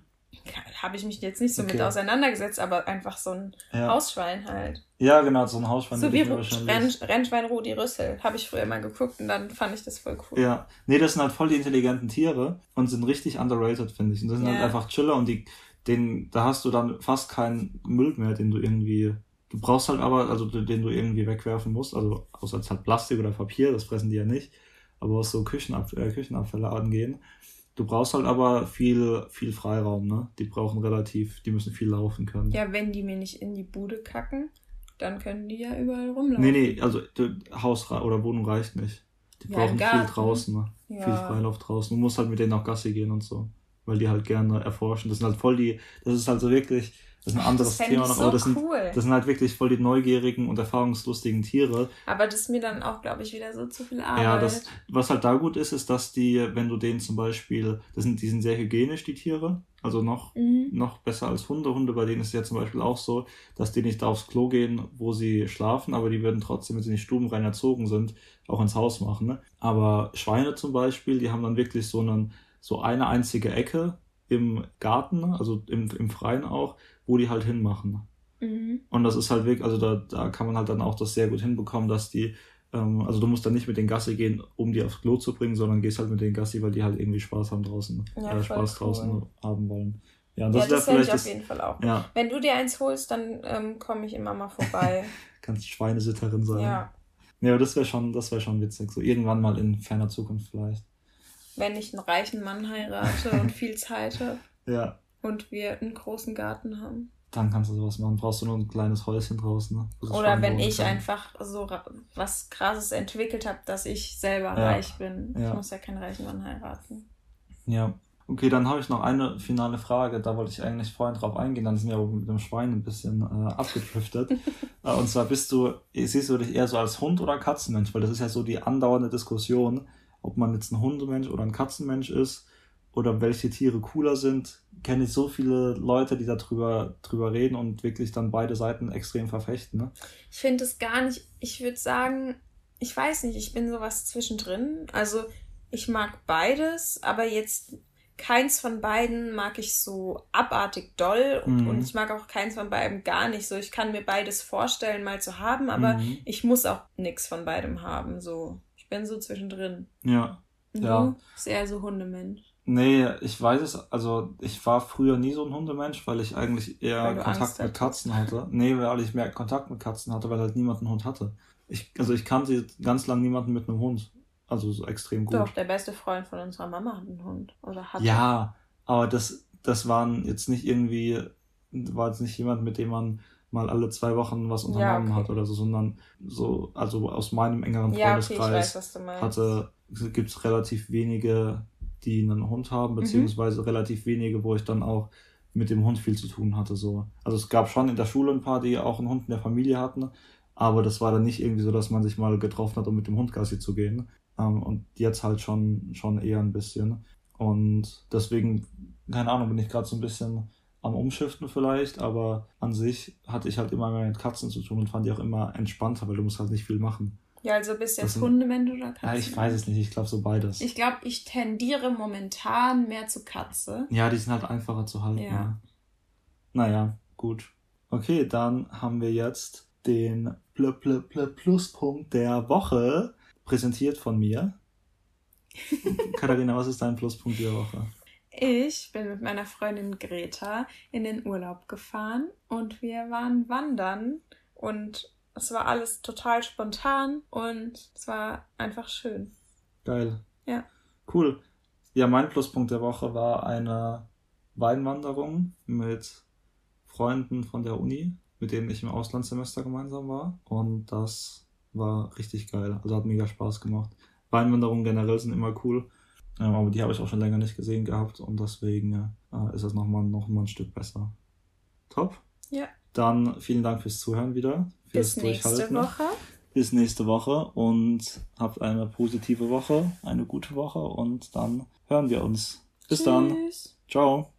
Habe ich mich jetzt nicht so mit Okay. auseinandergesetzt, aber einfach so ein Ja, Hausschwein halt. ja genau, so ein Hausschwein so wie. Renn, Rennschwein Rudi Rüssel. Habe ich früher mal geguckt und dann fand ich das voll cool. Ja, nee, das sind halt voll die intelligenten Tiere und sind richtig underrated, finde ich. Und das sind Ja. halt einfach Chiller und die, den, da hast du dann fast keinen Müll mehr, den du irgendwie, du brauchst halt aber, also den du irgendwie wegwerfen musst, also außer es halt Plastik oder Papier, das fressen die ja nicht, aber was so Küchenab äh, Küchenabfälle angehen, du brauchst halt aber viel, viel Freiraum, ne? Die brauchen relativ, die müssen viel laufen können. Ja, wenn die mir nicht in die Bude kacken, dann können die ja überall rumlaufen. Nee, nee, also Haus oder Wohnung reicht nicht. Die Ja, brauchen viel draußen, ne? Ja. Viel Freilauf draußen. Du musst halt mit denen auch Gassi gehen und so. Weil die halt gerne erforschen. Das sind halt voll die, das ist halt so wirklich, das ist ein anderes das Thema noch, so aber das sind, cool. das sind halt wirklich voll die neugierigen und erfahrungslustigen Tiere. Aber das ist mir dann auch, glaube ich, wieder so zu viel Arbeit. Ja, das, was halt da gut ist, ist, dass die, wenn du denen zum Beispiel, das sind, die sind sehr hygienisch, die Tiere. Also noch, Mhm. noch besser als Hunde. Hunde, bei denen ist es ja zum Beispiel auch so, dass die nicht da aufs Klo gehen, wo sie schlafen, aber die würden trotzdem, wenn sie nicht stubenrein erzogen sind, auch ins Haus machen. Ne? Aber Schweine zum Beispiel, die haben dann wirklich so, einen, so eine einzige Ecke im Garten, also im, im Freien auch, wo die halt hinmachen. Mhm. Und das ist halt wirklich, also da, da kann man halt dann auch das sehr gut hinbekommen, dass die, ähm, also du musst dann nicht mit den Gassi gehen, um die aufs Klo zu bringen, sondern gehst halt mit den Gassi, weil die halt irgendwie Spaß haben draußen, Ja, äh, Spaß cool. draußen haben wollen. Ja, und Ja, das das, hätte ich auf das, jeden Fall auch. ja, Wenn du dir eins holst, dann ähm, komme ich immer mal vorbei. kannst Schweinesitterin sein. ja. Ja, aber das wäre schon, das wäre schon witzig. So irgendwann mal in ferner Zukunft vielleicht. Wenn ich einen reichen Mann heirate und viel Zeit habe Ja, und wir einen großen Garten haben. dann kannst du sowas machen. Brauchst du nur ein kleines Häuschen draußen. Ne? Oder wenn ich kann. einfach so was Krasses entwickelt habe, dass ich selber Ja. reich bin. Ich Ja. muss ja keinen reichen Mann heiraten. Ja. Okay, dann habe ich noch eine finale Frage. Da wollte ich eigentlich vorhin drauf eingehen. Dann sind wir aber mit dem Schwein ein bisschen äh, abgedriftet. Äh, Und zwar bist du, siehst du dich eher so als Hund oder Katzenmensch? Weil das ist ja so die andauernde Diskussion, ob man jetzt ein Hundemensch oder ein Katzenmensch ist oder welche Tiere cooler sind. Kenne ich so viele Leute, die darüber drüber reden und wirklich dann beide Seiten extrem verfechten. Ne? Ich finde es gar nicht, ich würde sagen, ich weiß nicht, ich bin sowas zwischendrin. Also ich mag beides, aber jetzt keins von beiden mag ich so abartig doll und, Mhm. und ich mag auch keins von beiden gar nicht so. Ich kann mir beides vorstellen, mal zu haben, aber Mhm. ich muss auch nichts von beidem haben. So, bin so zwischendrin. Ja. Und Ja. Du bist eher so Hundemensch. Nee, ich weiß es, also ich war früher nie so ein Hundemensch, weil ich eigentlich eher Kontakt Angst mit. Katzen hatte. Nee, weil ich mehr Kontakt mit Katzen hatte, weil halt niemand einen Hund hatte. Ich, also ich kannte ganz lang niemanden mit einem Hund. Also so extrem gut. Doch, der beste Freund von unserer Mama hat einen Hund. Oder hat Ja, aber das, das waren jetzt nicht irgendwie, war jetzt nicht jemand, mit dem man mal alle zwei Wochen was unternommen okay. hat oder so, sondern so, also aus meinem engeren Ja, okay, Freundeskreis meinst. hatte, gibt es relativ wenige, die einen Hund haben, Mhm. beziehungsweise relativ wenige, wo ich dann auch mit dem Hund viel zu tun hatte. So. Also es gab schon in der Schule ein paar, die auch einen Hund in der Familie hatten, aber das war dann nicht irgendwie so, dass man sich mal getroffen hat, um mit dem Hund Gassi zu gehen. Ähm, und jetzt halt schon, schon eher ein bisschen. Und deswegen, keine Ahnung, bin ich gerade so ein bisschen am Umschiften vielleicht, aber an sich hatte ich halt immer mehr mit Katzen zu tun und fand die auch immer entspannter, weil du musst halt nicht viel machen. Ja, also bist du jetzt Hundemensch oder Katze? Ja, ich weiß es nicht. Ich glaube so beides. Ich glaube, ich tendiere momentan mehr zu Katze. Ja, die sind halt einfacher zu halten. Ja. Ne? Naja, gut. Okay, dann haben wir jetzt den Pl Pl Pl Pluspunkt der Woche präsentiert von mir. Katharina, was ist dein Pluspunkt der Woche? Ich bin mit meiner Freundin Greta in den Urlaub gefahren und wir waren wandern und es war alles total spontan und es war einfach schön. Geil. Ja. Cool. Ja, mein Pluspunkt der Woche war eine Weinwanderung mit Freunden von der Uni, mit denen ich im Auslandssemester gemeinsam war. Und das war richtig geil. Also hat mega Spaß gemacht. Weinwanderungen generell sind immer cool. Ähm, aber die habe ich auch schon länger nicht gesehen gehabt und deswegen äh, ist das nochmal noch mal ein Stück besser. Top. Ja. Dann vielen Dank fürs Zuhören wieder. Fürs Bis nächste Woche. Bis nächste Woche und habt eine positive Woche, eine gute Woche und dann hören wir uns. Bis Tschüss. dann. Ciao.